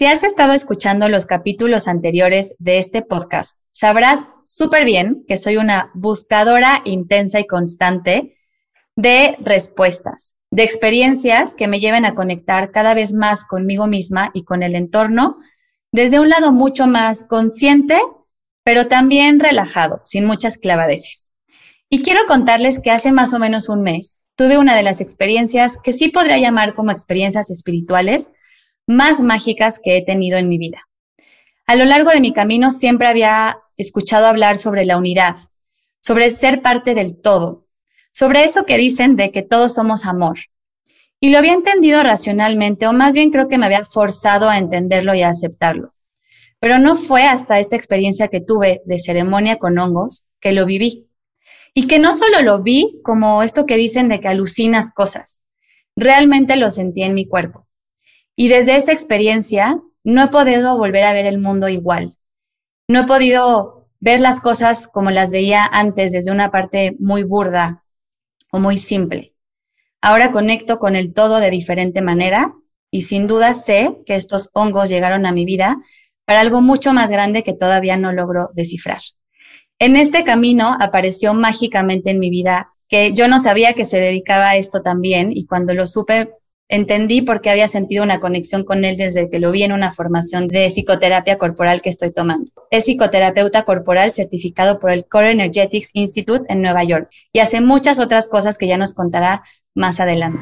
Si has estado escuchando los capítulos anteriores de este podcast, sabrás súper bien que soy una buscadora intensa y constante de respuestas, de experiencias que me lleven a conectar cada vez más conmigo misma y con el entorno desde un lado mucho más consciente, pero también relajado, sin muchas clavadeces. Y quiero contarles que hace más o menos un mes tuve una de las experiencias que sí podría llamar como experiencias espirituales más mágicas que he tenido en mi vida. A lo largo de mi camino siempre había escuchado hablar sobre la unidad, sobre ser parte del todo, sobre eso que dicen de que todos somos amor. Y lo había entendido racionalmente, o más bien creo que me había forzado a entenderlo y a aceptarlo. Pero no fue hasta esta experiencia que tuve de ceremonia con hongos que lo viví. Y que no solo lo vi como esto que dicen de que alucinas cosas, realmente lo sentí en mi cuerpo. Y desde esa experiencia no he podido volver a ver el mundo igual. No he podido ver las cosas como las veía antes desde una parte muy burda o muy simple. Ahora conecto con el todo de diferente manera y sin duda sé que estos hongos llegaron a mi vida para algo mucho más grande que todavía no logro descifrar. En este camino apareció mágicamente en mi vida que yo no sabía que se dedicaba a esto también y cuando lo supe entendí por qué había sentido una conexión con él desde que lo vi en una formación de psicoterapia corporal que estoy tomando. Es psicoterapeuta corporal certificado por el Core Energetics Institute en Nueva York y hace muchas otras cosas que ya nos contará más adelante.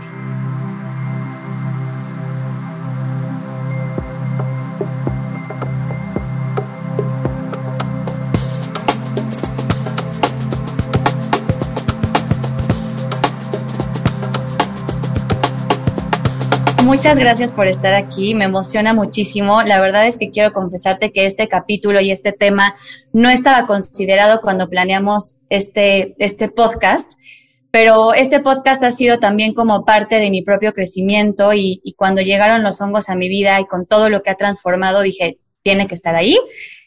Muchas gracias por estar aquí. Me emociona muchísimo. La verdad es que quiero confesarte que este capítulo y este tema no estaba considerado cuando planeamos este, este podcast, pero este podcast ha sido también como parte de mi propio crecimiento y, y cuando llegaron los hongos a mi vida y con todo lo que ha transformado, dije, tiene que estar ahí.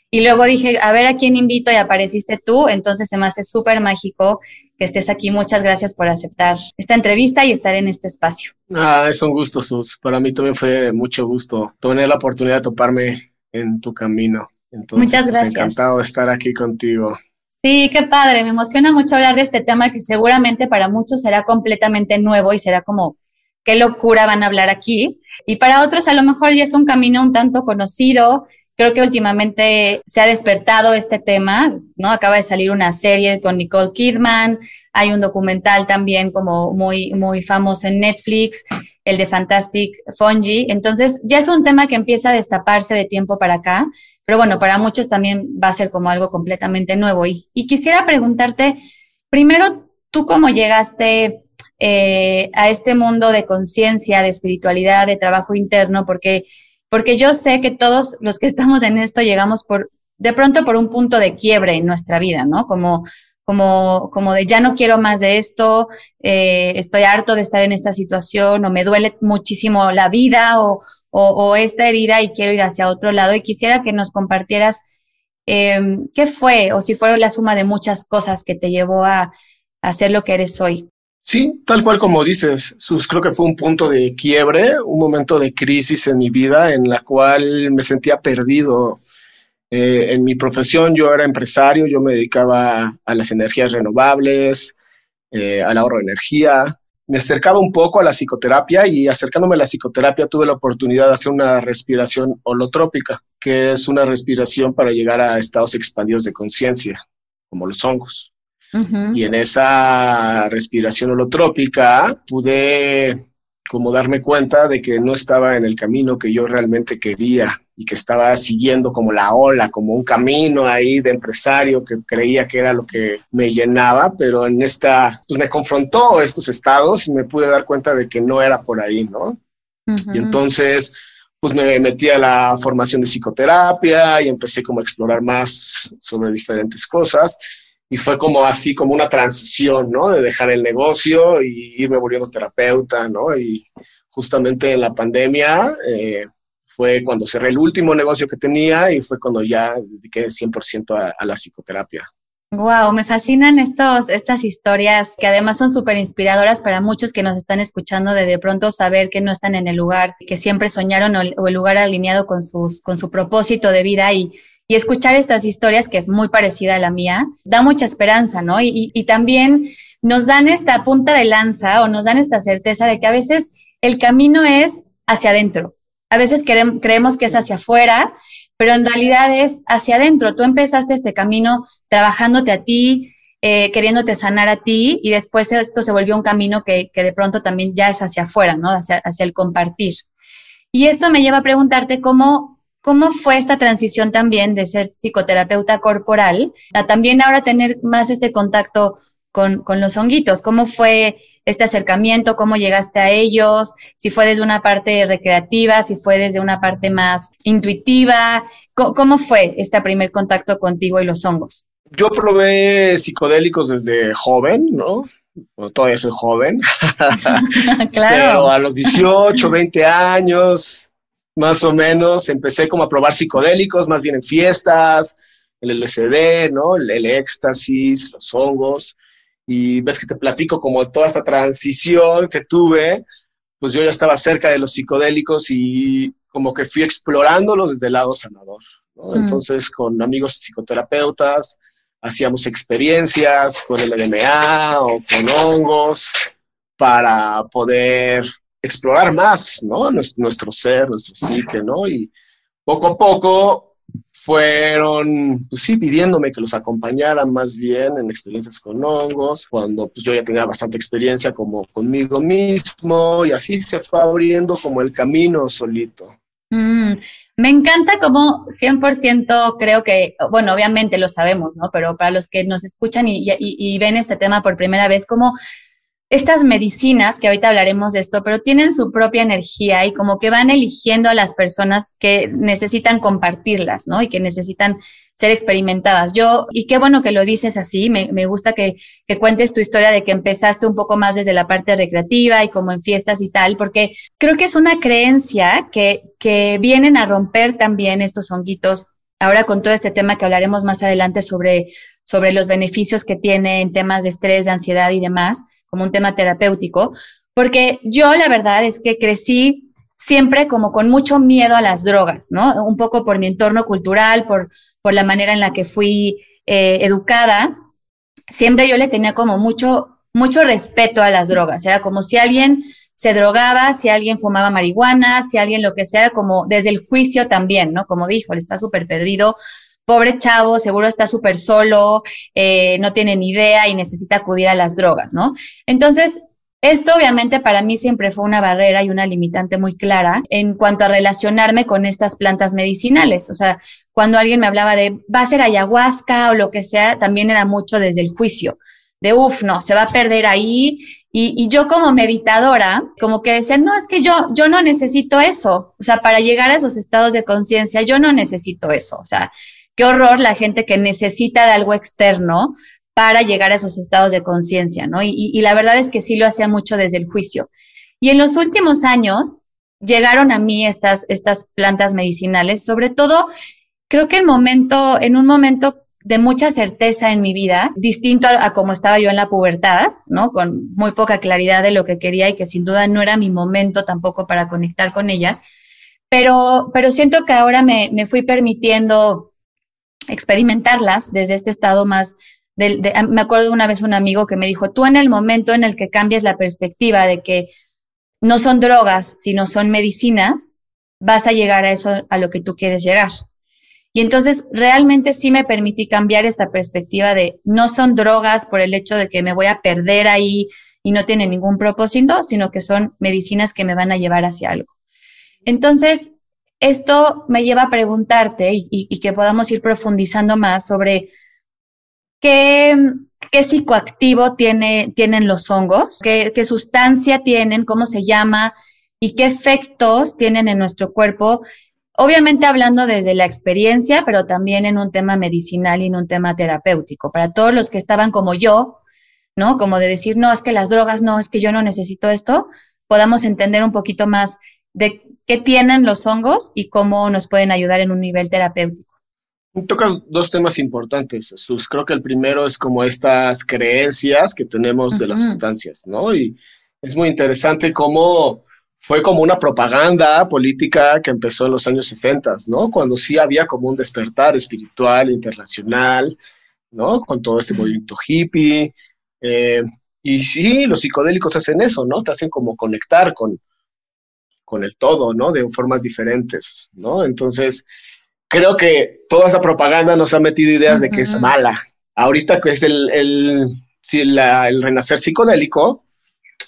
Y luego dije, a ver a quién invito y apareciste tú, entonces se me hace súper mágico que estés aquí. Muchas gracias por aceptar esta entrevista y estar en este espacio. Ah, es un gusto, Sus. Para mí también fue mucho gusto tener la oportunidad de toparme en tu camino. Entonces, Muchas pues, gracias. encantado de estar aquí contigo. Sí, qué padre. Me emociona mucho hablar de este tema que seguramente para muchos será completamente nuevo y será como, qué locura van a hablar aquí. Y para otros a lo mejor ya es un camino un tanto conocido Creo que últimamente se ha despertado este tema, ¿no? Acaba de salir una serie con Nicole Kidman, hay un documental también como muy, muy famoso en Netflix, el de Fantastic Fungi. Entonces, ya es un tema que empieza a destaparse de tiempo para acá, pero bueno, para muchos también va a ser como algo completamente nuevo. Y, quisiera preguntarte, primero, ¿tú cómo llegaste eh, a este mundo de conciencia, de espiritualidad, de trabajo interno? Porque porque yo sé que todos los que estamos en esto llegamos por, de pronto por un punto de quiebre en nuestra vida, ¿no? Como, como, como de ya no quiero más de esto, eh, estoy harto de estar en esta situación o me duele muchísimo la vida o, o, esta herida y quiero ir hacia otro lado. Y quisiera que nos compartieras em, qué fue o si fue la suma de muchas cosas que te llevó a, a ser lo que eres hoy. Sí, tal cual como dices, Sus, creo que fue un punto de quiebre, un momento de crisis en mi vida en la cual me sentía perdido. Eh, en mi profesión yo era empresario, yo me dedicaba a las energías renovables, eh, al ahorro de energía. Me acercaba un poco a la psicoterapia y acercándome a la psicoterapia tuve la oportunidad de hacer una respiración holotrópica, que es una respiración para llegar a estados expandidos de conciencia, como los hongos. Y en esa respiración holotrópica pude como darme cuenta de que no estaba en el camino que yo realmente quería y que estaba siguiendo como la ola, como un camino ahí de empresario que creía que era lo que me llenaba, pero en esta, pues me confrontó estos estados y me pude dar cuenta de que no era por ahí, ¿no? Y entonces, pues me metí a la formación de psicoterapia y empecé como a explorar más sobre diferentes cosas y fue como así, como una transición, ¿no? De dejar el negocio y irme volviendo terapeuta, ¿no? Y justamente en la pandemia eh, fue cuando cerré el último negocio que tenía y fue cuando ya dediqué 100% a, a, la psicoterapia. Wow, me fascinan estos, estas historias que además son súper inspiradoras para muchos que nos están escuchando de de pronto saber que no están en el lugar que siempre soñaron o, el lugar alineado con, sus, con su propósito de vida y, y escuchar estas historias, que es muy parecida a la mía, da mucha esperanza, ¿no? Y, y también nos dan esta punta de lanza o nos dan esta certeza de que a veces el camino es hacia adentro. A veces creemos que es hacia afuera pero en realidad es hacia adentro. Tú empezaste este camino trabajándote a ti, eh, queriéndote sanar a ti y después esto se volvió un camino que, de pronto también ya es hacia afuera, ¿no? Hacia, hacia el compartir. Y esto me lleva a preguntarte cómo, cómo fue esta transición también de ser psicoterapeuta corporal a también ahora tener más este contacto con, con, los honguitos. ¿Cómo fue este acercamiento? ¿Cómo llegaste a ellos? Si fue desde una parte recreativa, si fue desde una parte más intuitiva. ¿Cómo, fue este primer contacto contigo y los hongos? Yo probé psicodélicos desde joven, ¿no? todavía soy joven. claro. Pero a los 18, 20 años, más o menos, empecé como a probar psicodélicos, más bien en fiestas, el LSD, ¿no? el éxtasis, los hongos y ves que te platico como toda esta transición que tuve, pues yo ya estaba cerca de los psicodélicos y como que fui explorándolos desde el lado sanador. Mm. Entonces, con amigos psicoterapeutas, hacíamos experiencias con el LMA o con hongos para poder explorar más, ¿no? Nuestro, ser, nuestro psique, ¿no? Y poco a poco fueron, pues sí, pidiéndome que los acompañaran más bien en experiencias con hongos, cuando pues yo ya tenía bastante experiencia como conmigo mismo y así se fue abriendo como el camino solito. Mm, me encanta como 100% creo que, bueno, obviamente lo sabemos, ¿no? Pero para los que nos escuchan y, y ven este tema por primera vez, como estas medicinas, que ahorita hablaremos de esto, pero tienen su propia energía y como que van eligiendo a las personas que necesitan compartirlas, ¿no? Y que necesitan ser experimentadas. Yo, y qué bueno que lo dices así, me, me gusta que, que, cuentes tu historia de que empezaste un poco más desde la parte recreativa y como en fiestas y tal, porque creo que es una creencia que, que vienen a romper también estos honguitos ahora con todo este tema que hablaremos más adelante sobre, sobre los beneficios que tiene en temas de estrés, de ansiedad y demás, como un tema terapéutico, porque yo la verdad es que crecí siempre como con mucho miedo a las drogas, ¿no? Un poco por mi entorno cultural, por, por la manera en la que fui eh, educada. Siempre yo le tenía como mucho, mucho respeto a las drogas. Era como si alguien se drogaba, si alguien fumaba marihuana, si alguien lo que sea, como desde el juicio también, ¿no? Como dijo, él está súper perdido pobre chavo, seguro está súper solo, eh, no tiene ni idea y necesita acudir a las drogas, ¿no? Entonces, esto obviamente para mí siempre fue una barrera y una limitante muy clara en cuanto a relacionarme con estas plantas medicinales. O sea, cuando alguien me hablaba de va a ser ayahuasca o lo que sea, también era mucho desde el juicio, de uff, no, se va a perder ahí. Y, yo como meditadora, como que decía, no, es que yo, yo no necesito eso. O sea, para llegar a esos estados de conciencia, yo no necesito eso. O sea, qué horror la gente que necesita de algo externo para llegar a esos estados de conciencia, ¿no? Y, la verdad es que sí lo hacía mucho desde el juicio. Y en los últimos años llegaron a mí estas, estas plantas medicinales, sobre todo, creo que en, momento, en un momento de mucha certeza en mi vida, distinto a, a, como estaba yo en la pubertad, ¿no? Con muy poca claridad de lo que quería y que sin duda no era mi momento tampoco para conectar con ellas. Pero, pero siento que ahora me, me fui permitiendo experimentarlas desde este estado más de, me acuerdo de una vez un amigo que me dijo, tú en el momento en el que cambias la perspectiva de que no son drogas, sino son medicinas, vas a llegar a eso, a lo que tú quieres llegar. Y entonces realmente sí me permití cambiar esta perspectiva de no son drogas por el hecho de que me voy a perder ahí y no tiene ningún propósito, sino que son medicinas que me van a llevar hacia algo. Entonces, esto me lleva a preguntarte y, que podamos ir profundizando más sobre qué, qué psicoactivo tiene, tienen los hongos, qué, qué sustancia tienen, cómo se llama y qué efectos tienen en nuestro cuerpo. Obviamente hablando desde la experiencia, pero también en un tema medicinal y en un tema terapéutico. Para todos los que estaban como yo, ¿no? Como de decir, no, es que las drogas, no, es que yo no necesito esto, podamos entender un poquito más de qué tienen los hongos y cómo nos pueden ayudar en un nivel terapéutico. Tocas dos temas importantes, Jesús. Creo que el primero es como estas creencias que tenemos de las sustancias, ¿no? Y es muy interesante cómo fue como una propaganda política que empezó en los años 60, ¿no? Cuando sí había como un despertar espiritual internacional, ¿no? Con todo este movimiento hippie. Eh, y sí, los psicodélicos hacen eso, ¿no? Te hacen como conectar con, con el todo, ¿no? De formas diferentes, ¿no? Entonces, creo que toda esa propaganda nos ha metido ideas de que es mala. Ahorita que es el, el, el renacer psicodélico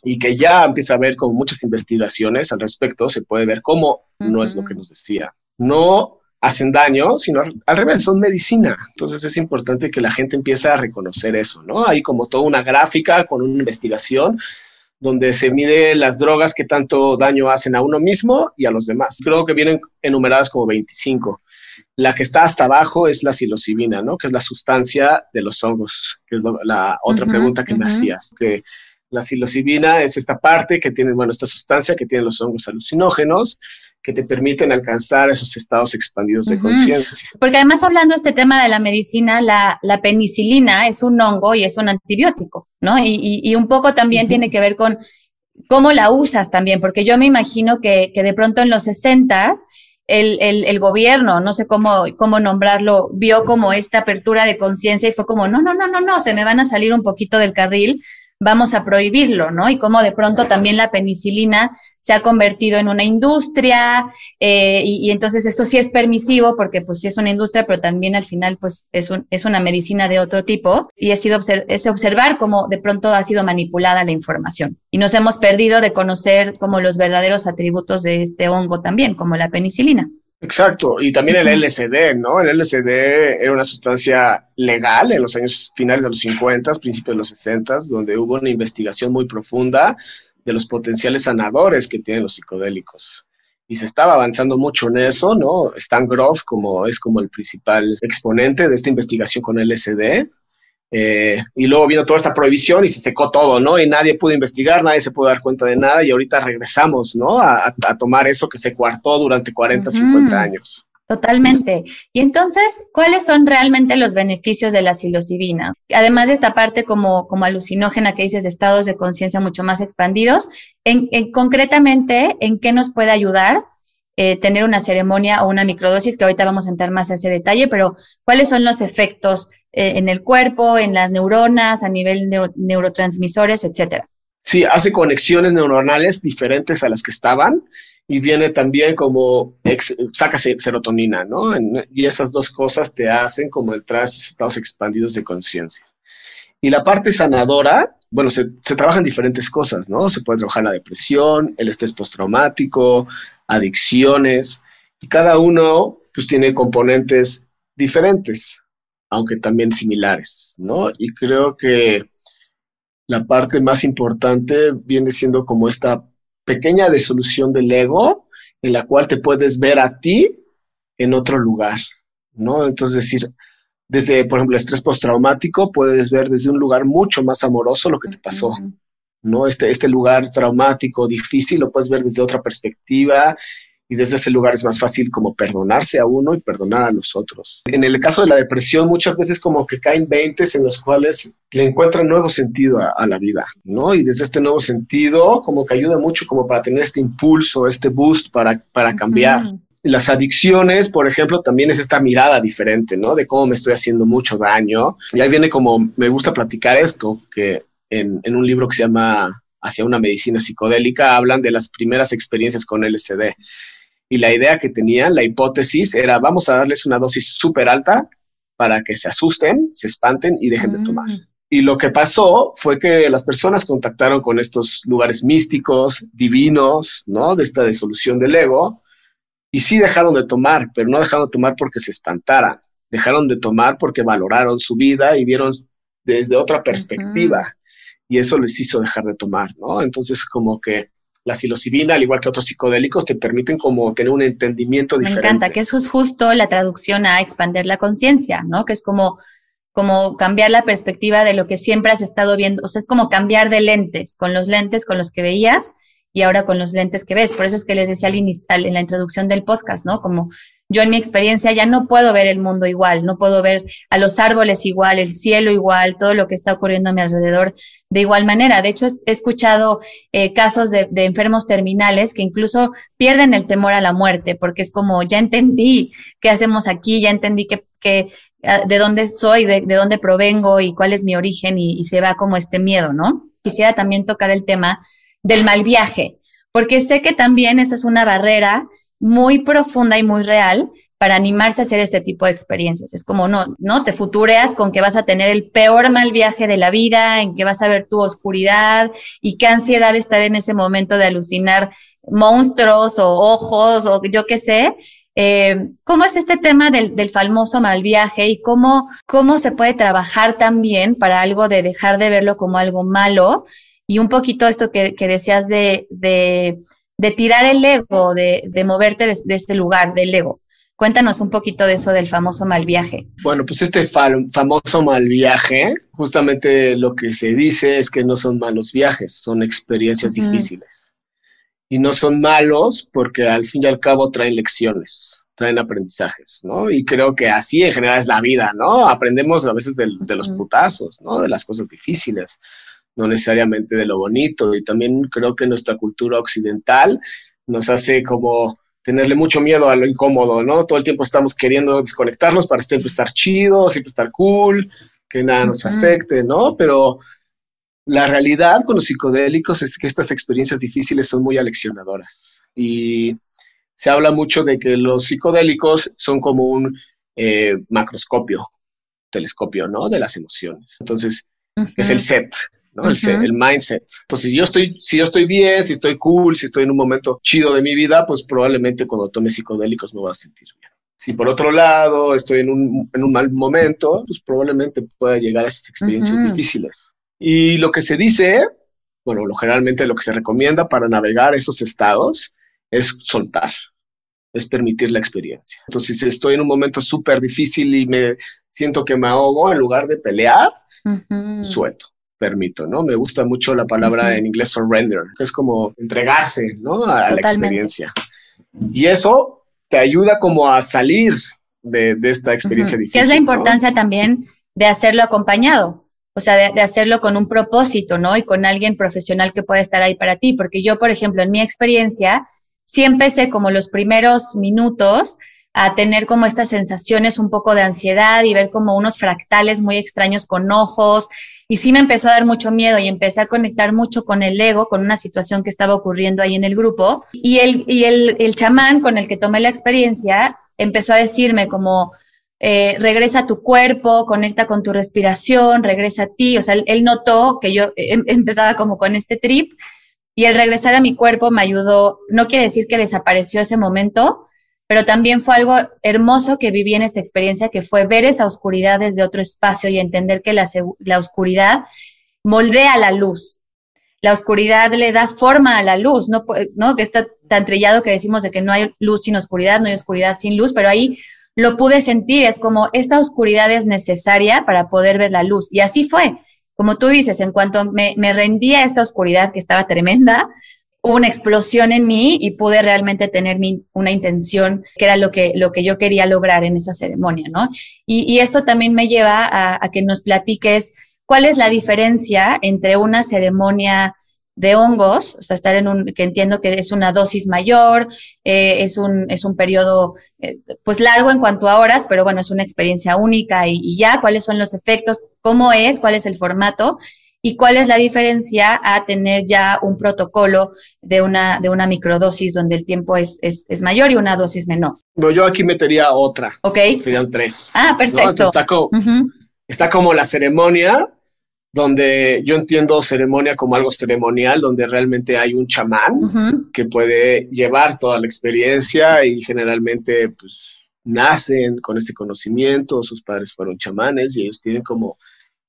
y que ya empieza a haber como muchas investigaciones al respecto, se puede ver cómo no es lo que nos decía. No hacen daño, sino al revés, son medicina. Entonces es importante que la gente empiece a reconocer eso, ¿no? Hay como toda una gráfica con una investigación donde se mide las drogas que tanto daño hacen a uno mismo y a los demás. Creo que vienen enumeradas como 25. La que está hasta abajo es la psilocibina, ¿no? Que es la sustancia de los hongos, que es la otra pregunta que me hacías. Que la psilocibina es esta parte que tiene, bueno, esta sustancia que tiene los hongos alucinógenos que te permiten alcanzar esos estados expandidos de conciencia. Porque además hablando de este tema de la medicina, la, la, penicilina es un hongo y es un antibiótico, ¿no? Y, y, un poco también tiene que ver con cómo la usas también, porque yo me imagino que, que de pronto en los 60 el, el, el, gobierno, no sé cómo, cómo nombrarlo, vio como esta apertura de conciencia y fue como, no, no, no, no, no, se me van a salir un poquito del carril, vamos a prohibirlo, ¿no? Y cómo de pronto también la penicilina se ha convertido en una industria eh, y, entonces esto sí es permisivo porque pues sí es una industria, pero también al final pues es, un, es una medicina de otro tipo y ha sido es observar cómo de pronto ha sido manipulada la información y nos hemos perdido de conocer como los verdaderos atributos de este hongo también, como la penicilina. Exacto, y también el LSD, ¿no? El LSD era una sustancia legal en los años finales de los 50, principios de los 60, donde hubo una investigación muy profunda de los potenciales sanadores que tienen los psicodélicos. Y se estaba avanzando mucho en eso, ¿no? Stan Groff como, es como el principal exponente de esta investigación con LSD. Eh, y luego vino toda esta prohibición y se secó todo, ¿no? Y nadie pudo investigar, nadie se pudo dar cuenta de nada y ahorita regresamos, ¿no? A, tomar eso que se cuartó durante 40, 50 años. Totalmente. Y entonces, ¿cuáles son realmente los beneficios de la psilocibina? Además de esta parte como, como alucinógena que dices estados de conciencia mucho más expandidos, en, concretamente, ¿en qué nos puede ayudar eh, tener una ceremonia o una microdosis? Que ahorita vamos a entrar más a ese detalle, pero ¿cuáles son los efectos eh, en el cuerpo, en las neuronas, a nivel de neurotransmisores, etcétera. Sí, hace conexiones neuronales diferentes a las que estaban y viene también como saca serotonina, ¿no? y esas dos cosas te hacen como entrar a esos estados expandidos de conciencia. Y la parte sanadora, bueno, se, se trabajan diferentes cosas, ¿no? Se puede trabajar la depresión, el estrés postraumático, adicciones, y cada uno pues tiene componentes diferentes aunque también similares, ¿no? Y creo que la parte más importante viene siendo como esta pequeña desolución del ego en la cual te puedes ver a ti en otro lugar, ¿no? Entonces, decir, desde, por ejemplo, el estrés postraumático, puedes ver desde un lugar mucho más amoroso lo que te pasó, ¿no? Este, este lugar traumático, difícil, lo puedes ver desde otra perspectiva y desde ese lugar es más fácil como perdonarse a uno y perdonar a los otros. En el caso de la depresión, muchas veces como que caen veintes en los cuales le encuentran nuevo sentido a, la vida, ¿no? Y desde este nuevo sentido como que ayuda mucho como para tener este impulso, este boost para, para cambiar. Las adicciones, por ejemplo, también es esta mirada diferente, ¿no? De cómo me estoy haciendo mucho daño. Y ahí viene como, me gusta platicar esto, que en, en un libro que se llama Hacia una medicina psicodélica, hablan de las primeras experiencias con LSD y la idea que tenían, la hipótesis era vamos a darles una dosis súper alta para que se asusten, se espanten y dejen de mm. tomar. Y lo que pasó fue que las personas contactaron con estos lugares místicos, divinos, ¿no? De esta disolución del ego, y sí dejaron de tomar, pero no dejaron de tomar porque se espantaran, dejaron de tomar porque valoraron su vida y vieron desde otra perspectiva, y eso les hizo dejar de tomar, ¿no? Entonces, como que la psilocibina, al igual que otros psicodélicos, te permiten como tener un entendimiento diferente. Me encanta, que eso es justo la traducción a expandir la conciencia, ¿no? Que es como, como cambiar la perspectiva de lo que siempre has estado viendo, o sea, es como cambiar de lentes, con los lentes con los que veías y ahora con los lentes que ves. Por eso es que les decía al inicial, en la introducción del podcast, ¿no? Como yo en mi experiencia ya no puedo ver el mundo igual, no puedo ver a los árboles igual, el cielo igual, todo lo que está ocurriendo a mi alrededor de igual manera. De hecho, he escuchado eh, casos de, enfermos terminales que incluso pierden el temor a la muerte, porque es como, ya entendí qué hacemos aquí, ya entendí que, ah, de dónde soy, de, dónde provengo y cuál es mi origen y, y se va como este miedo, ¿no? Quisiera también tocar el tema del mal viaje, porque sé que también esa es una barrera muy profunda y muy real para animarse a hacer este tipo de experiencias. Es como, no, no, te futureas con que vas a tener el peor mal viaje de la vida, en que vas a ver tu oscuridad y qué ansiedad estar en ese momento de alucinar monstruos o ojos o yo qué sé. Eh, ¿Cómo es este tema del, del, famoso mal viaje y cómo, cómo se puede trabajar también para algo de dejar de verlo como algo malo? Y un poquito esto que, que decías de, de de tirar el ego, de, moverte de, ese lugar del ego. Cuéntanos un poquito de eso del famoso mal viaje. Bueno, pues este famoso mal viaje, justamente lo que se dice es que no son malos viajes, son experiencias difíciles. Y no son malos porque al fin y al cabo traen lecciones, traen aprendizajes, ¿no? Y creo que así en general es la vida, ¿no? Aprendemos a veces de, los putazos, ¿no? De las cosas difíciles no necesariamente de lo bonito. Y también creo que nuestra cultura occidental nos hace como tenerle mucho miedo a lo incómodo, ¿no? Todo el tiempo estamos queriendo desconectarnos para siempre estar chido, siempre estar cool, que nada nos afecte, ¿no? Pero la realidad con los psicodélicos es que estas experiencias difíciles son muy aleccionadoras. Y se habla mucho de que los psicodélicos son como un eh, macroscopio, telescopio, ¿no? De las emociones. Entonces, es el set, ¿no? el, mindset. Entonces, si yo, estoy, si yo estoy bien, si estoy cool, si estoy en un momento chido de mi vida, pues probablemente cuando tome psicodélicos me voy a sentir bien. Si por otro lado estoy en un, en un mal momento, pues probablemente pueda llegar a esas experiencias difíciles. Y lo que se dice, bueno, lo, generalmente lo que se recomienda para navegar esos estados es soltar, es permitir la experiencia. Entonces, si estoy en un momento súper difícil y me siento que me ahogo, en lugar de pelear, suelto permito, ¿no? Me gusta mucho la palabra en inglés surrender, que es como entregarse, ¿no? A, la experiencia. Y eso te ayuda como a salir de, esta experiencia difícil. ¿Qué es la importancia también de hacerlo acompañado? O sea, de, de, hacerlo con un propósito, ¿no? Y con alguien profesional que pueda estar ahí para ti. Porque yo, por ejemplo, en mi experiencia, sí empecé como los primeros minutos a tener como estas sensaciones un poco de ansiedad y ver como unos fractales muy extraños con ojos. Y sí me empezó a dar mucho miedo y empecé a conectar mucho con el ego, con una situación que estaba ocurriendo ahí en el grupo. Y el, y el, el chamán con el que tomé la experiencia empezó a decirme como, eh, regresa a tu cuerpo, conecta con tu respiración, regresa a ti. O sea, él, notó que yo em, empezaba como con este trip y el regresar a mi cuerpo me ayudó, no quiere decir que desapareció ese momento, pero también fue algo hermoso que viví en esta experiencia, que fue ver esa oscuridad desde otro espacio y entender que la, la oscuridad moldea la luz. La oscuridad le da forma a la luz, ¿no? Que está tan trillado que decimos de que no hay luz sin oscuridad, no hay oscuridad sin luz, pero ahí lo pude sentir, es como esta oscuridad es necesaria para poder ver la luz. Y así fue. Como tú dices, en cuanto me, me rendí a esta oscuridad que estaba tremenda, hubo una explosión en mí y pude realmente tener mi, una intención que era lo que, lo que yo quería lograr en esa ceremonia, ¿no? Y, esto también me lleva a, que nos platiques cuál es la diferencia entre una ceremonia de hongos, o sea, estar en un, que entiendo que es una dosis mayor, eh, es, un, es un periodo eh, pues largo en cuanto a horas, pero bueno, es una experiencia única y, y, ya, cuáles son los efectos, cómo es, cuál es el formato y cuál es la diferencia a tener ya un protocolo de una, de una microdosis donde el tiempo es, es, es mayor y una dosis menor. yo aquí metería otra. Ok. Serían tres. Ah, perfecto. Está, como, está como la ceremonia, donde yo entiendo ceremonia como algo ceremonial, donde realmente hay un chamán que puede llevar toda la experiencia y generalmente pues nacen con este conocimiento, sus padres fueron chamanes y ellos tienen como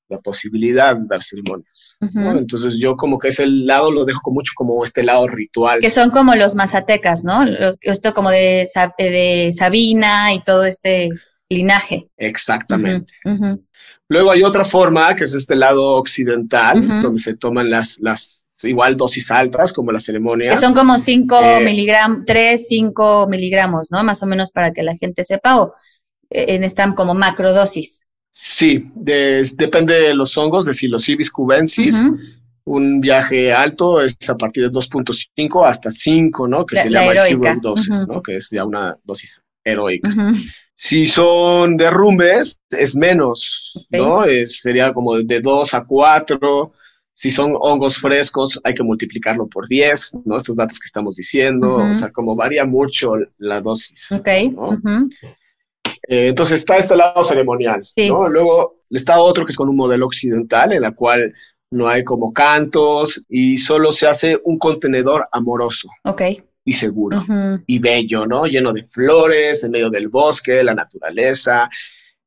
la posibilidad de dar ceremonias. Entonces yo como que ese lado lo dejo mucho como este lado ritual. Que son como los mazatecas, ¿no? esto como de, de Sabina y todo este linaje. Exactamente. Luego hay otra forma, que es este lado occidental, donde se toman las, las igual dosis altas como las ceremonias. Que son como 5 eh, miligramos, 3, 5 miligramos, ¿no? Más o menos para que la gente sepa, o eh, en están como macrodosis. Sí, depende de los hongos, de Psilocybis cubensis. Un viaje alto es a partir de 2.5 hasta 5, ¿no? Que se llama el dosis, ¿no? Que es ya una dosis heroica. Si son derrumbes, es menos, ¿no? sería como de 2 a 4. Si son hongos frescos, hay que multiplicarlo por 10, ¿no? Estos datos que estamos diciendo, o sea, como varía mucho la dosis. Ok. Eh, entonces está este lado ceremonial, ¿no? Luego está otro que es con un modelo occidental, en la cual no hay como cantos y solo se hace un contenedor amoroso. Ok. Y seguro y bello, ¿no? Lleno de flores, en medio del bosque, la naturaleza,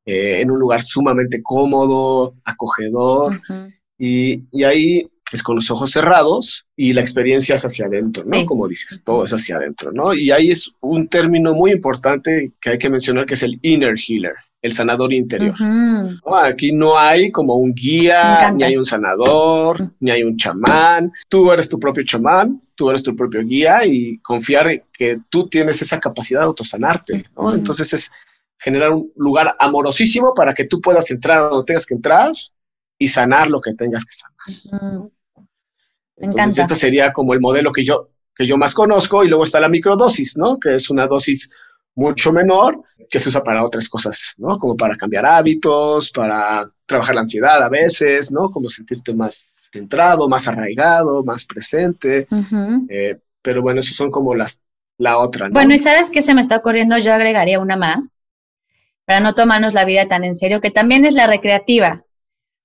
eh, en un lugar sumamente cómodo, acogedor. y, y, ahí es con los ojos cerrados y la experiencia es hacia adentro, ¿no? Como dices, todo es hacia adentro, ¿no? Y ahí es un término muy importante que hay que mencionar que es el inner healer, el sanador interior. Aquí no hay como un guía, ni hay un sanador, ni hay un chamán. Tú eres tu propio chamán, tú eres tu propio guía y confiar que tú tienes esa capacidad de autosanarte, ¿no? Entonces es generar un lugar amorosísimo para que tú puedas entrar donde tengas que entrar y sanar lo que tengas que sanar. Entonces, este sería como el modelo que yo, que yo más conozco. Y luego está la microdosis, ¿no? Que es una dosis mucho menor que se usa para otras cosas, ¿no? Como para cambiar hábitos, para trabajar la ansiedad a veces, ¿no? Como sentirte más centrado, más arraigado, más presente. Eh, pero bueno, eso son como las, la otra, ¿no? Bueno, y sabes qué se me está ocurriendo, yo agregaría una más, para no tomarnos la vida tan en serio, que también es la recreativa.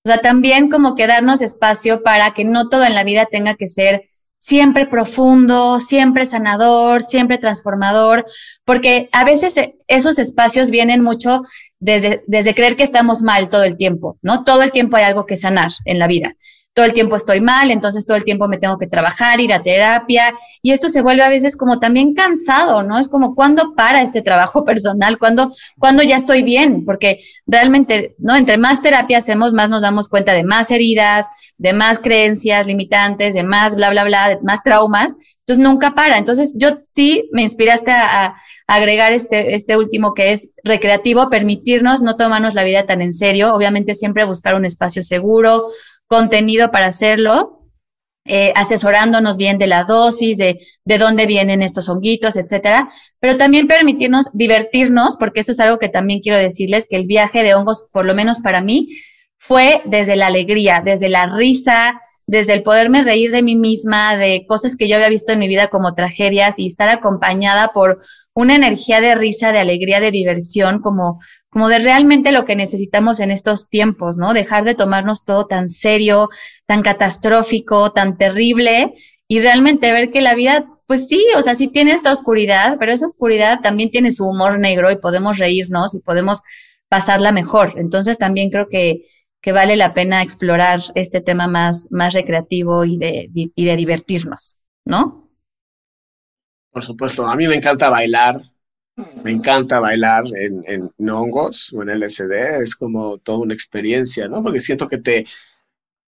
O sea, también como que darnos espacio para que no todo en la vida tenga que ser siempre profundo, siempre sanador, siempre transformador, porque a veces eh, esos espacios vienen mucho desde, desde creer que estamos mal todo el tiempo, ¿no? Todo el tiempo hay algo que sanar en la vida todo el tiempo estoy mal, entonces todo el tiempo me tengo que trabajar, ir a terapia, y esto se vuelve a veces como también cansado, ¿no? Es como, ¿cuándo para este trabajo personal? ¿Cuándo, cuando ya estoy bien? Porque realmente, ¿no? Entre más terapia hacemos, más nos damos cuenta de más heridas, de más creencias limitantes, de más bla, bla, bla, más traumas. Entonces nunca para. Entonces yo sí me inspiraste a, a, agregar este, este último que es recreativo, permitirnos no tomarnos la vida tan en serio, obviamente siempre buscar un espacio seguro, contenido para hacerlo, eh, asesorándonos bien de la dosis, de, de dónde vienen estos honguitos, etcétera, pero también permitirnos divertirnos, porque eso es algo que también quiero decirles, que el viaje de hongos, por lo menos para mí, fue desde la alegría, desde la risa, desde el poderme reír de mí misma, de cosas que yo había visto en mi vida como tragedias y estar acompañada por una energía de risa, de alegría, de diversión, como, como de realmente lo que necesitamos en estos tiempos, ¿no? Dejar de tomarnos todo tan serio, tan catastrófico, tan terrible y realmente ver que la vida, pues sí, o sea, sí tiene esta oscuridad, pero esa oscuridad también tiene su humor negro y podemos reírnos y podemos pasarla mejor. Entonces también creo que, que vale la pena explorar este tema más, más recreativo y de, y de divertirnos, ¿no? Por supuesto, a mí me encanta bailar, me encanta bailar en, en hongos o en LSD, es como toda una experiencia, ¿no? Porque siento que te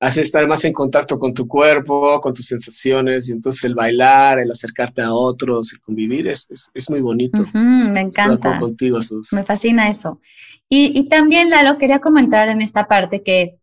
hace estar más en contacto con tu cuerpo, con tus sensaciones, y entonces el bailar, el acercarte a otros, el convivir, es, es, muy bonito. me encanta. contigo, Me fascina eso. Y, y, también, Lalo, quería comentar en esta parte que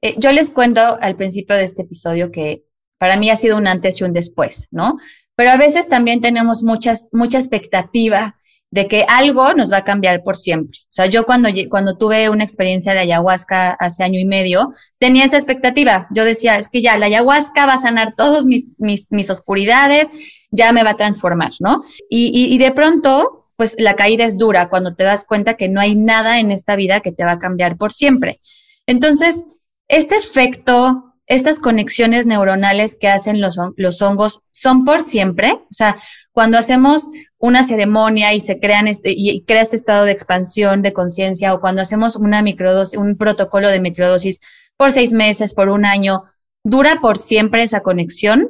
eh, yo les cuento al principio de este episodio que para mí ha sido un antes y un después, ¿no? Pero a veces también tenemos muchas, mucha expectativa de que algo nos va a cambiar por siempre. O sea, yo cuando, cuando tuve una experiencia de ayahuasca hace año y medio, tenía esa expectativa. Yo decía, es que ya la ayahuasca va a sanar todas mis, mis, mis, oscuridades, ya me va a transformar, ¿no? Y, y, y de pronto, pues la caída es dura cuando te das cuenta que no hay nada en esta vida que te va a cambiar por siempre. Entonces, este efecto estas conexiones neuronales que hacen los, los hongos son por siempre. O sea, cuando hacemos una ceremonia y se crean este, y crea este estado de expansión de conciencia o cuando hacemos una microdosis, un protocolo de microdosis por seis meses, por un año, ¿dura por siempre esa conexión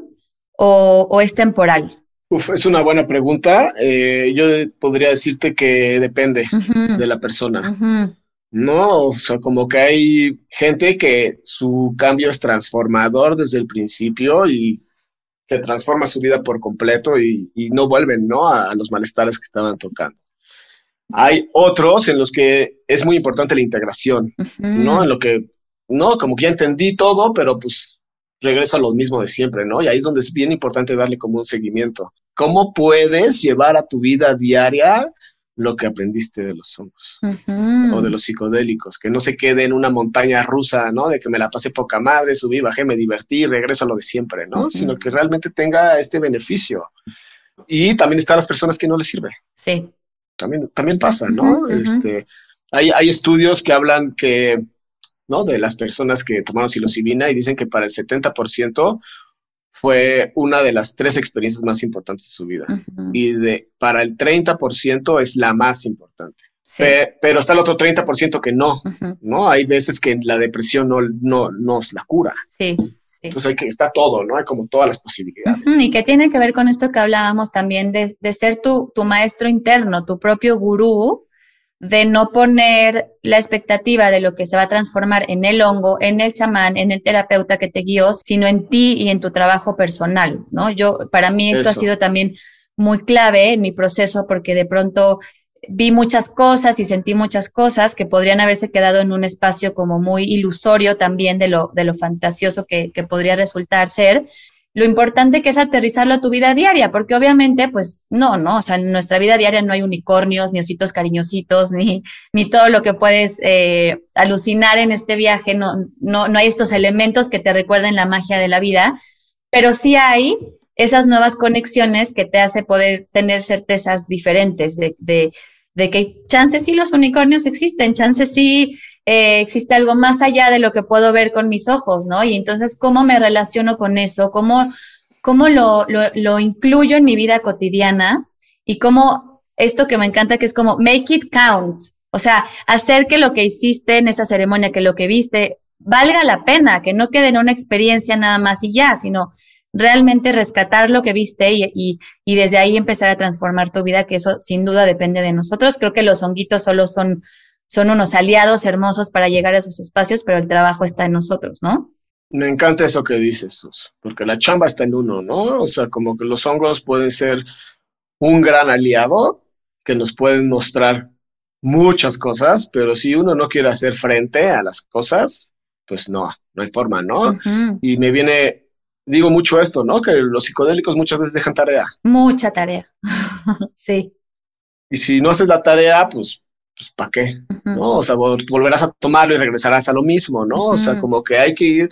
o, es temporal? Uf, es una buena pregunta. Eh, yo podría decirte que depende de la persona. No, o sea, como que hay gente que su cambio es transformador desde el principio y se transforma su vida por completo y, no vuelven, ¿no? A, los malestares que estaban tocando. Hay otros en los que es muy importante la integración, ¿no? En lo que, no, como que ya entendí todo, pero pues regreso a lo mismo de siempre, ¿no? Y ahí es donde es bien importante darle como un seguimiento. ¿Cómo puedes llevar a tu vida diaria lo que aprendiste de los hongos o de los psicodélicos, que no se quede en una montaña rusa, ¿no? De que me la pasé poca madre, subí, bajé, me divertí, regreso a lo de siempre, ¿no? Sino que realmente tenga este beneficio. Y también están las personas que no les sirve. Sí. También, también pasa, ¿no? este, hay, hay estudios que hablan que, ¿no? De las personas que tomaron psilocibina y dicen que para el 70% fue una de las tres experiencias más importantes de su vida. Y de, para el 30% es la más importante. pero está el otro 30% que no, ¿no? Hay veces que la depresión no, no nos la cura. Sí. Entonces hay que, está todo, ¿no? Hay como todas las posibilidades. Y que tiene que ver con esto que hablábamos también de, de ser tu, tu maestro interno, tu propio gurú, de no poner la expectativa de lo que se va a transformar en el hongo, en el chamán, en el terapeuta que te guió, sino en ti y en tu trabajo personal, ¿no? Yo, para mí esto ha sido también muy clave en mi proceso porque de pronto vi muchas cosas y sentí muchas cosas que podrían haberse quedado en un espacio como muy ilusorio también de lo, de lo fantasioso que, que podría resultar ser lo importante que es aterrizarlo a tu vida diaria, porque obviamente, pues no, no, o sea, en nuestra vida diaria no hay unicornios, ni ositos cariñositos, ni, ni todo lo que puedes eh, alucinar en este viaje, no, no, no hay estos elementos que te recuerden la magia de la vida, pero sí hay esas nuevas conexiones que te hace poder tener certezas diferentes de, de, de que chances sí los unicornios existen, chances sí eh, existe algo más allá de lo que puedo ver con mis ojos, ¿no? Y entonces, ¿cómo me relaciono con eso? ¿Cómo, cómo lo, lo, incluyo en mi vida cotidiana? Y cómo esto que me encanta, que es como make it count, o sea, hacer que lo que hiciste en esa ceremonia, que lo que viste, valga la pena, que no quede en una experiencia nada más y ya, sino realmente rescatar lo que viste y, y, y, desde ahí empezar a transformar tu vida, que eso sin duda depende de nosotros. Creo que los honguitos solo son son unos aliados hermosos para llegar a esos espacios, pero el trabajo está en nosotros, ¿no? Me encanta eso que dices, porque la chamba está en uno, ¿no? O sea, como que los hongos pueden ser un gran aliado que nos pueden mostrar muchas cosas, pero si uno no quiere hacer frente a las cosas, pues no, no hay forma, ¿no? Y me viene, digo mucho esto, ¿no? Que los psicodélicos muchas veces dejan tarea. Mucha tarea, sí. Y si no haces la tarea, pues pues ¿para qué? ¿No? O sea, volverás a tomarlo y regresarás a lo mismo, ¿no? O sea, como que hay que ir,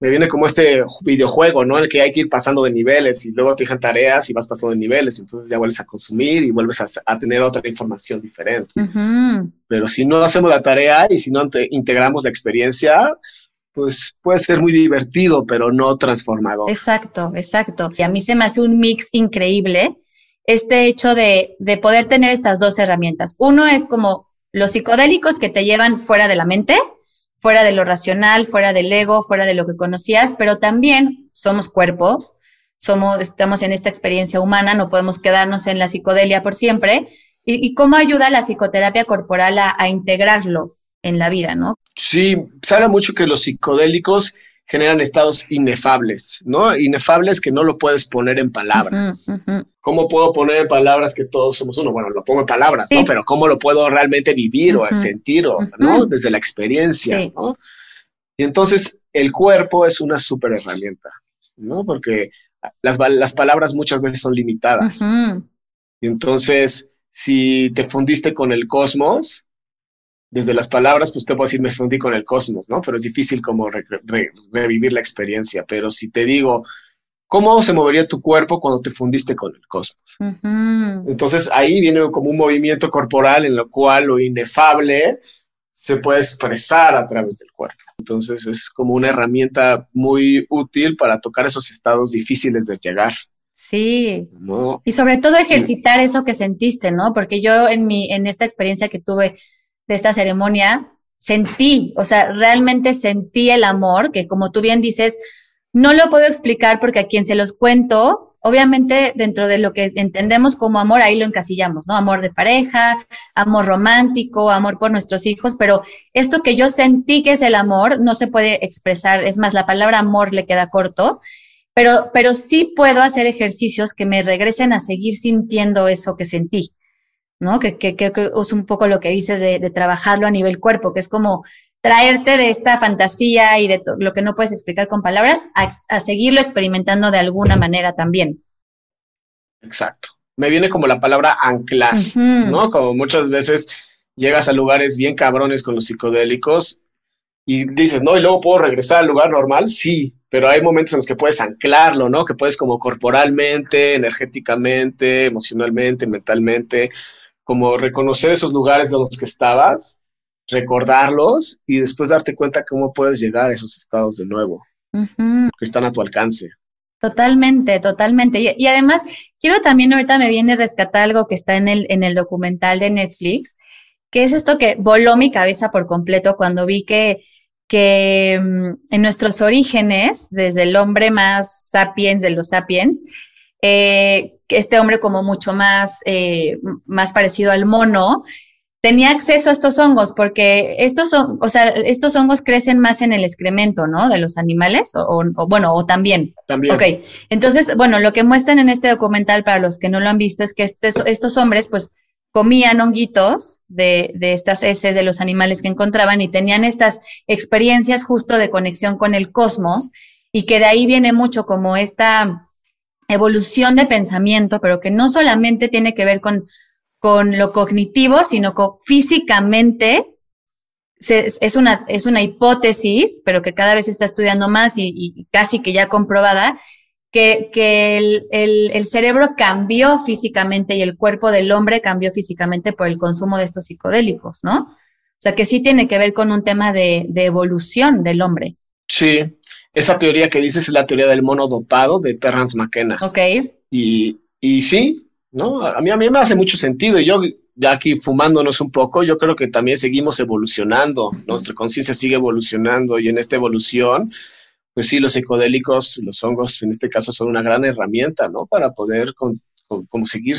me viene como este videojuego, ¿no? El que hay que ir pasando de niveles y luego te dejan tareas y vas pasando de niveles, entonces ya vuelves a consumir y vuelves a, tener otra información diferente. Pero si no hacemos la tarea y si no integramos la experiencia, pues puede ser muy divertido, pero no transformador. Exacto, exacto. Y a mí se me hace un mix increíble este hecho de, de poder tener estas dos herramientas. Uno es como los psicodélicos que te llevan fuera de la mente, fuera de lo racional, fuera del ego, fuera de lo que conocías, pero también somos cuerpo, somos, estamos en esta experiencia humana, no podemos quedarnos en la psicodelia por siempre. ¿Y, cómo ayuda la psicoterapia corporal a, integrarlo en la vida, no? Sí, se mucho que los psicodélicos generan estados inefables, ¿no? Inefables que no lo puedes poner en palabras. ¿Cómo puedo poner en palabras que todos somos uno? Bueno, lo pongo en palabras, ¿no? Pero ¿cómo lo puedo realmente vivir o sentir, o, ¿no? Desde la experiencia, ¿no? Y entonces el cuerpo es una súper herramienta, ¿no? Porque las, las, palabras muchas veces son limitadas. Y entonces, si te fundiste con el cosmos, desde las palabras, pues te puedo decir, me fundí con el cosmos, ¿no? Pero es difícil como revivir la experiencia. Pero si te digo, ¿cómo se movería tu cuerpo cuando te fundiste con el cosmos? Entonces ahí viene como un movimiento corporal en lo cual lo inefable se puede expresar a través del cuerpo. Entonces es como una herramienta muy útil para tocar esos estados difíciles de llegar. Sí. Y sobre todo ejercitar eso que sentiste, ¿no? Porque yo en mi, en esta experiencia que tuve de esta ceremonia, sentí, o sea, realmente sentí el amor, que como tú bien dices, no lo puedo explicar porque a quien se los cuento, obviamente dentro de lo que entendemos como amor, ahí lo encasillamos, ¿no? Amor de pareja, amor romántico, amor por nuestros hijos, pero esto que yo sentí que es el amor no se puede expresar, es más, la palabra amor le queda corto, pero, pero sí puedo hacer ejercicios que me regresen a seguir sintiendo eso que sentí. ¿No? Que, que, que, es un poco lo que dices de, de, trabajarlo a nivel cuerpo, que es como traerte de esta fantasía y de lo que no puedes explicar con palabras a, seguirlo experimentando de alguna manera también. Exacto. Me viene como la palabra anclar, ¿no? Como muchas veces llegas a lugares bien cabrones con los psicodélicos y dices, no, y luego puedo regresar al lugar normal, sí, pero hay momentos en los que puedes anclarlo, ¿no? Que puedes como corporalmente, energéticamente, emocionalmente, mentalmente, como reconocer esos lugares de los que estabas, recordarlos y después darte cuenta cómo puedes llegar a esos estados de nuevo, que están a tu alcance. Totalmente, totalmente. Y, además, quiero también, ahorita me viene a rescatar algo que está en el, en el documental de Netflix, que es esto que voló mi cabeza por completo cuando vi que, que mm, en nuestros orígenes, desde el hombre más sapiens de los sapiens, eh, este hombre como mucho más, eh, más parecido al mono, tenía acceso a estos hongos, porque estos, son, o sea, estos hongos crecen más en el excremento, ¿no? De los animales, o, bueno, o también. También. Ok, entonces, bueno, lo que muestran en este documental, para los que no lo han visto, es que este, estos hombres, pues, comían honguitos de, de estas heces de los animales que encontraban y tenían estas experiencias justo de conexión con el cosmos, y que de ahí viene mucho como esta evolución de pensamiento, pero que no solamente tiene que ver con, con lo cognitivo, sino que físicamente es, una, es una hipótesis, pero que cada vez se está estudiando más y, casi que ya comprobada, que, que el, el, cerebro cambió físicamente y el cuerpo del hombre cambió físicamente por el consumo de estos psicodélicos, ¿no? O sea, que sí tiene que ver con un tema de, de evolución del hombre. Sí, esa teoría que dices es la teoría del mono dopado de Terrence McKenna. Ok. Y, y sí, ¿no? A mí, a mí me hace mucho sentido. Y yo, ya aquí fumándonos un poco, yo creo que también seguimos evolucionando. Nuestra conciencia sigue evolucionando y en esta evolución, pues sí, los psicodélicos, los hongos en este caso son una gran herramienta, ¿no? Para poder conseguir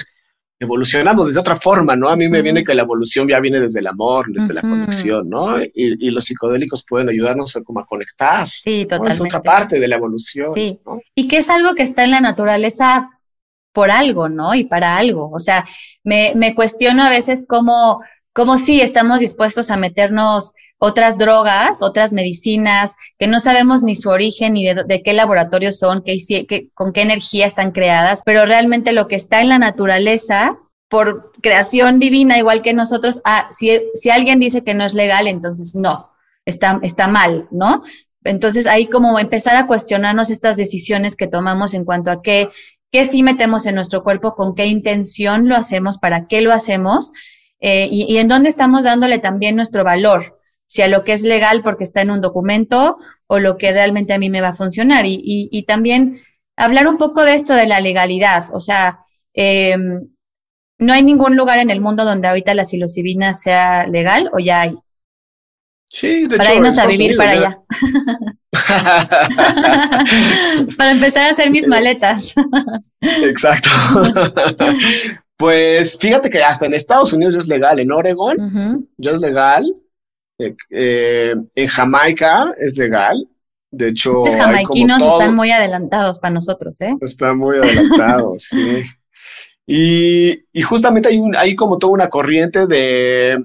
evolucionando desde otra forma, ¿no? A mí me viene que la evolución ya viene desde el amor, desde la conexión, ¿no? Y, los psicodélicos pueden ayudarnos a, como a conectar. Sí, totalmente. Es otra parte de la evolución. Sí. Y que es algo que está en la naturaleza por algo, ¿no? Y para algo. O sea, me, me cuestiono a veces cómo, cómo sí estamos dispuestos a meternos otras drogas, otras medicinas que no sabemos ni su origen ni de, qué laboratorio son, qué, con qué energía están creadas, pero realmente lo que está en la naturaleza por creación divina, igual que nosotros, ah, si, si alguien dice que no es legal, entonces no, está, está mal, ¿no? Entonces ahí como empezar a cuestionarnos estas decisiones que tomamos en cuanto a qué, qué sí metemos en nuestro cuerpo, con qué intención lo hacemos, para qué lo hacemos eh, y, y en dónde estamos dándole también nuestro valor, si a lo que es legal porque está en un documento o lo que realmente a mí me va a funcionar. Y, y, también hablar un poco de esto de la legalidad. O sea, em, no hay ningún lugar en el mundo donde ahorita la psilocibina sea legal o ya hay. Sí, de para irnos a vivir para allá. para empezar a hacer mis maletas. Exacto. pues fíjate que hasta en Estados Unidos es legal, en Oregon ya es legal, eh, en Jamaica es legal. De hecho, los jamaiquinos están muy adelantados para nosotros, ¿eh? Están muy adelantados, sí. Y, justamente hay, un, hay como toda una corriente de,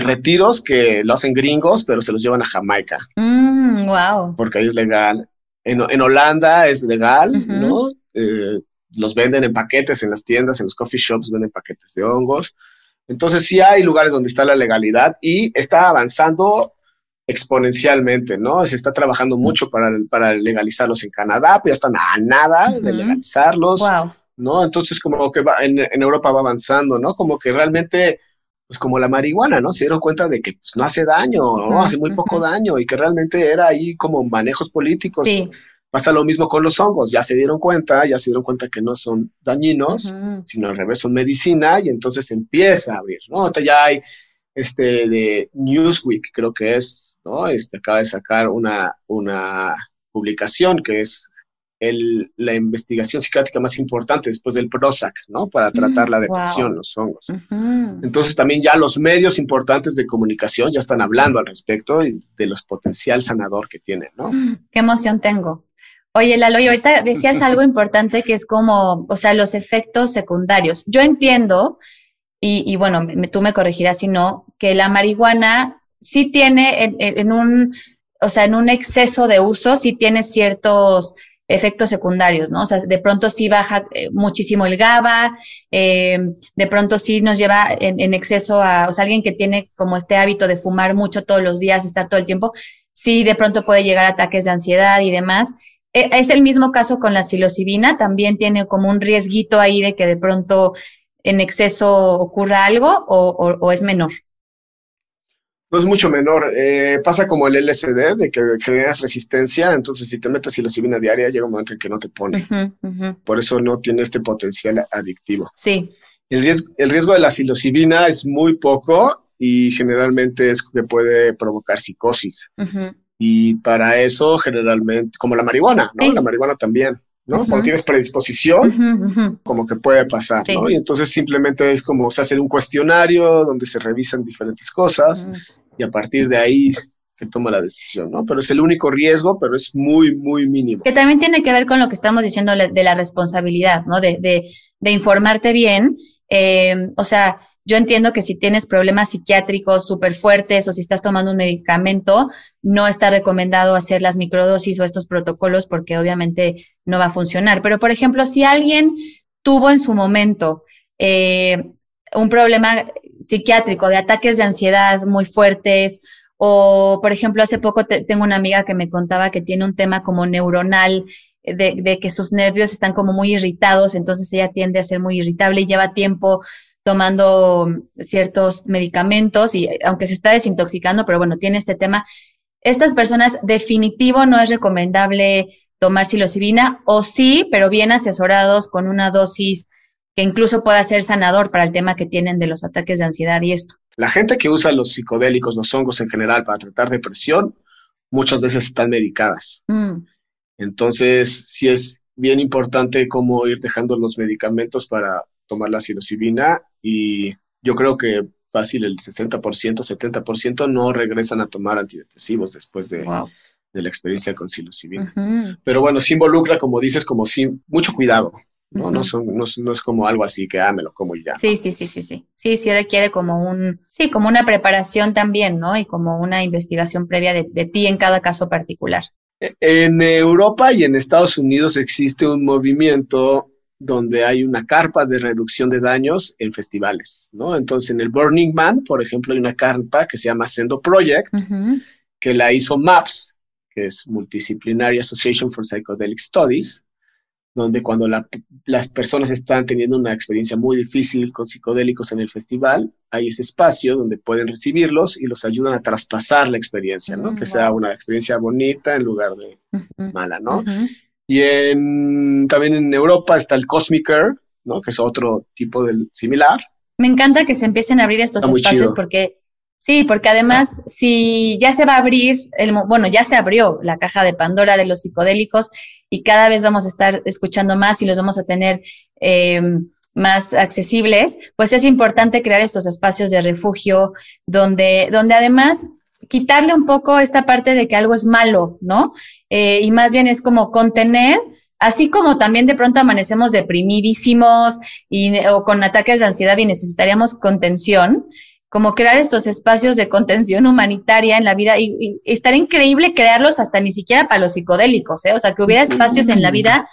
retiros que lo hacen gringos, pero se los llevan a Jamaica. wow. Mm, Porque ahí es legal. En, Holanda es legal, ¿no? Eh, los venden en paquetes en las tiendas, en los coffee shops venden paquetes de hongos. Entonces sí hay lugares donde está la legalidad y está avanzando exponencialmente, ¿no? Se está trabajando mucho para, para legalizarlos en Canadá, pero ya están a nada de legalizarlos, ¿no? Entonces como que va, en, Europa va avanzando, ¿no? Como que realmente, pues como la marihuana, ¿no? Se dieron cuenta de que pues, no hace daño, ¿no? Hace muy poco daño y que realmente era ahí como manejos políticos. Sí. Pasa lo mismo con los hongos, ya se dieron cuenta, ya se dieron cuenta que no son dañinos, sino al revés son medicina y entonces empieza a abrir, ¿no? Entonces ya hay este de Newsweek, creo que es, ¿no? Este acaba de sacar una, una publicación que es la investigación psiquiátrica más importante después del Prozac, ¿no? Para tratar la mm, depresión, los hongos. Entonces también ya los medios importantes de comunicación ya están hablando al respecto de los potencial sanador que tienen, ¿no? Qué emoción tengo. Oye, Lalo, y ahorita decías algo importante que es como, o sea, los efectos secundarios. Yo entiendo, y, bueno, tú me corregirás si no, que la marihuana sí tiene en, un, o sea, en un exceso de uso, sí tiene ciertos efectos secundarios, ¿no? O sea, de pronto sí baja eh, muchísimo el GABA, eh, de pronto sí nos lleva en, exceso a, o sea, alguien que tiene como este hábito de fumar mucho todos los días, estar todo el tiempo, sí de pronto puede llegar a ataques de ansiedad y demás. E, es el mismo caso con la psilocibina, también tiene como un riesguito ahí de que de pronto en exceso ocurra algo o es menor no es mucho menor. Eh, pasa como el LSD, de que generas resistencia, entonces si te metes psilocibina diaria, llega un momento en que no te pone. Por eso no tiene este potencial adictivo. Sí. El riesgo, el riesgo de la psilocibina es muy poco y generalmente es que puede provocar psicosis. Y para eso, generalmente, como la marihuana, ¿no? La marihuana también. ¿no? Cuando tienes predisposición, como que puede pasar, ¿no? Y entonces simplemente es como se hace un cuestionario donde se revisan diferentes cosas y a partir de ahí se toma la decisión, ¿no? Pero es el único riesgo, pero es muy, muy mínimo. Que también tiene que ver con lo que estamos diciendo de la responsabilidad, ¿no? De, de, de informarte bien. Eh, o sea, yo entiendo que si tienes problemas psiquiátricos súper fuertes o si estás tomando un medicamento, no está recomendado hacer las microdosis o estos protocolos porque obviamente no va a funcionar. Pero, por ejemplo, si alguien tuvo en su momento eh, un problema psiquiátrico, de ataques de ansiedad muy fuertes, o por ejemplo, hace poco tengo una amiga que me contaba que tiene un tema como neuronal, de, de, que sus nervios están como muy irritados, entonces ella tiende a ser muy irritable y lleva tiempo tomando ciertos medicamentos y aunque se está desintoxicando, pero bueno, tiene este tema. Estas personas definitivo no es recomendable tomar psilocibina o sí, pero bien asesorados con una dosis que incluso pueda ser sanador para el tema que tienen de los ataques de ansiedad y esto. La gente que usa los psicodélicos, los hongos en general para tratar depresión, muchas veces están medicadas. Mm. Entonces, sí es bien importante cómo ir dejando los medicamentos para tomar la psilocibina y yo creo que fácil el 60%, 70% no regresan a tomar antidepresivos después de, de la experiencia con psilocibina. Pero bueno, se involucra, como dices, como si, mucho cuidado. ¿no? no, son, no, es como algo así que, ah, me lo como y ya. Sí, sí, sí, sí, sí. Sí, sí requiere como un, sí, como una preparación también, ¿no? Y como una investigación previa de, de ti en cada caso particular. E, en Europa y en Estados Unidos existe un movimiento donde hay una carpa de reducción de daños en festivales, ¿no? Entonces, en el Burning Man, por ejemplo, hay una carpa que se llama Sendo Project, que la hizo MAPS, que es Multidisciplinary Association for Psychedelic Studies, donde cuando las personas están teniendo una experiencia muy difícil con psicodélicos en el festival, hay ese espacio donde pueden recibirlos y los ayudan a traspasar la experiencia, ¿no? Mm, que sea una experiencia bonita en lugar de mala, ¿no? Y en, también en Europa está el Cosmicer, ¿no? Que es otro tipo de similar. Me encanta que se empiecen a abrir estos espacios porque Sí, porque además, si ya se va a abrir, el, bueno, ya se abrió la caja de Pandora de los psicodélicos y cada vez vamos a estar escuchando más y los vamos a tener eh, más accesibles, pues es importante crear estos espacios de refugio donde, donde además quitarle un poco esta parte de que algo es malo, ¿no? Eh, y más bien es como contener, así como también de pronto amanecemos deprimidísimos y, o con ataques de ansiedad y necesitaríamos contención, como crear estos espacios de contención humanitaria en la vida y, y estaría increíble crearlos hasta ni siquiera para los psicodélicos, ¿eh? o sea, que hubiera espacios en la vida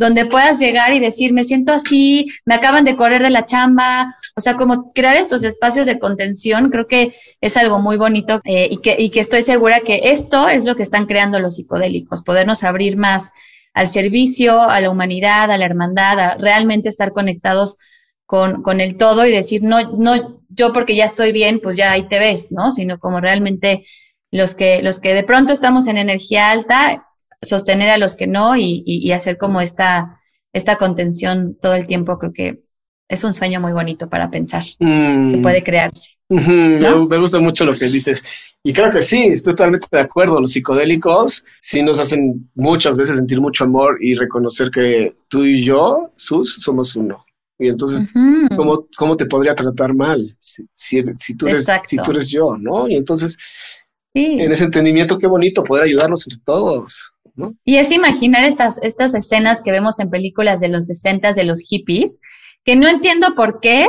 donde puedas llegar y decir, me siento así, me acaban de correr de la chamba, o sea, como crear estos espacios de contención, creo que es algo muy bonito eh, y, que, y que estoy segura que esto es lo que están creando los psicodélicos, podernos abrir más al servicio, a la humanidad, a la hermandad, a realmente estar conectados con, con el todo y decir, no, no, yo porque ya estoy bien, pues ya ahí te ves, ¿no? Sino como realmente los que, los que de pronto estamos en energía alta, sostener a los que no y, y, hacer como esta, esta contención todo el tiempo, creo que es un sueño muy bonito para pensar que mm. puede crearse. me, gusta mucho lo que dices. Y creo que sí, estoy totalmente de acuerdo. Los psicodélicos sí nos hacen muchas veces sentir mucho amor y reconocer que tú y yo, Sus, somos uno. Y entonces, ¿cómo, ¿cómo, te podría tratar mal si, si, tú eres, si tú eres yo, no? Y entonces, en ese entendimiento, qué bonito poder ayudarnos entre todos. Y es imaginar estas, estas escenas que vemos en películas de los 60 de los hippies, que no entiendo por qué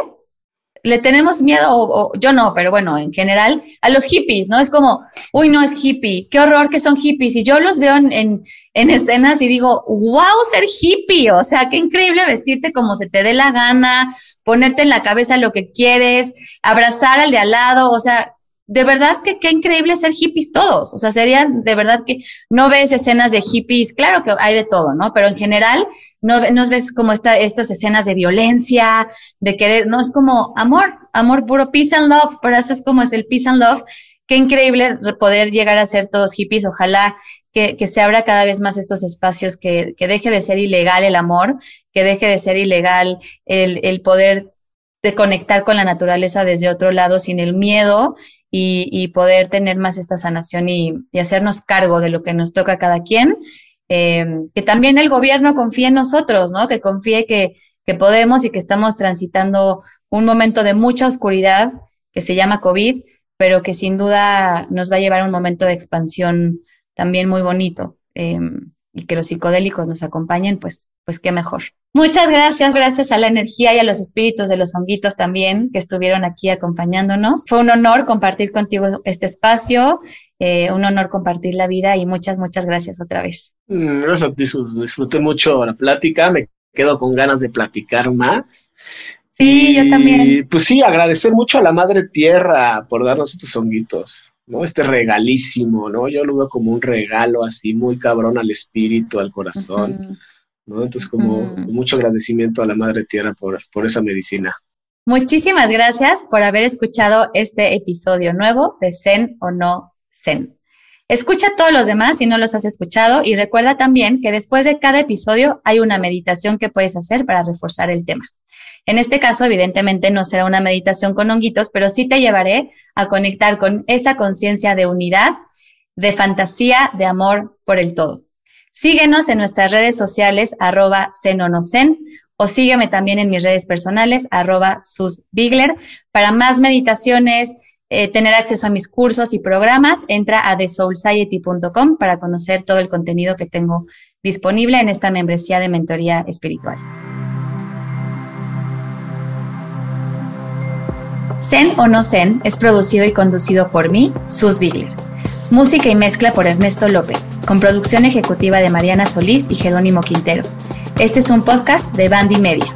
le tenemos miedo, o, yo no, pero bueno, en general, a los hippies, ¿no? Es como, uy, no es hippie, qué horror que son hippies. Y yo los veo en, en, escenas y digo, wow, ser hippie, o sea, qué increíble vestirte como se te dé la gana, ponerte en la cabeza lo que quieres, abrazar al de al lado, o sea, de verdad que qué increíble ser hippies todos. O sea, sería de verdad que no ves escenas de hippies, claro que hay de todo, ¿no? Pero en general no, no ves como esta, estas escenas de violencia, de querer, no, es como amor, amor puro, peace and love, por eso es como es el peace and love. Qué increíble poder llegar a ser todos hippies. Ojalá que, que, se abra cada vez más estos espacios, que, que, deje de ser ilegal el amor, que deje de ser ilegal el, el poder de conectar con la naturaleza desde otro lado sin el miedo y, poder tener más esta sanación y, hacernos cargo de lo que nos toca a cada quien. Eh, que también el gobierno confíe en nosotros, ¿no? Que confíe que, que podemos y que estamos transitando un momento de mucha oscuridad que se llama COVID, pero que sin duda nos va a llevar a un momento de expansión también muy bonito. Eh, y que los psicodélicos nos acompañen, pues, pues qué mejor. Muchas gracias, gracias a la energía y a los espíritus de los honguitos también que estuvieron aquí acompañándonos. Fue un honor compartir contigo este espacio, eh, un honor compartir la vida y muchas, muchas gracias otra vez. Mm, gracias a ti, disfruté mucho la plática, me quedo con ganas de platicar más. Sí, yo también. Pues sí, agradecer mucho a la Madre Tierra por darnos estos honguitos. ¿No? Este regalísimo, ¿no? Yo lo veo como un regalo así muy cabrón al espíritu, al corazón, ¿no? Entonces como mucho agradecimiento a la Madre Tierra por, por esa medicina. Muchísimas gracias por haber escuchado este episodio nuevo de Zen o no Zen. Escucha todos los demás si no los has escuchado y recuerda también que después de cada episodio hay una meditación que puedes hacer para reforzar el tema. En este caso, evidentemente, no será una meditación con honguitos, pero sí te llevaré a conectar con esa conciencia de unidad, de fantasía, de amor por el todo. Síguenos en nuestras redes sociales, arroba zen o sígueme también en mis redes personales, arroba susbigler. Para más meditaciones, eh, tener acceso a mis cursos y programas, entra a thesoulsociety.com para conocer todo el contenido que tengo disponible en esta membresía de mentoría espiritual. Zen o no Zen es producido y conducido por mí, Sus Bigler. Música y mezcla por Ernesto López, con producción ejecutiva de Mariana Solís y Jerónimo Quintero. Este es un podcast de Bandy Media.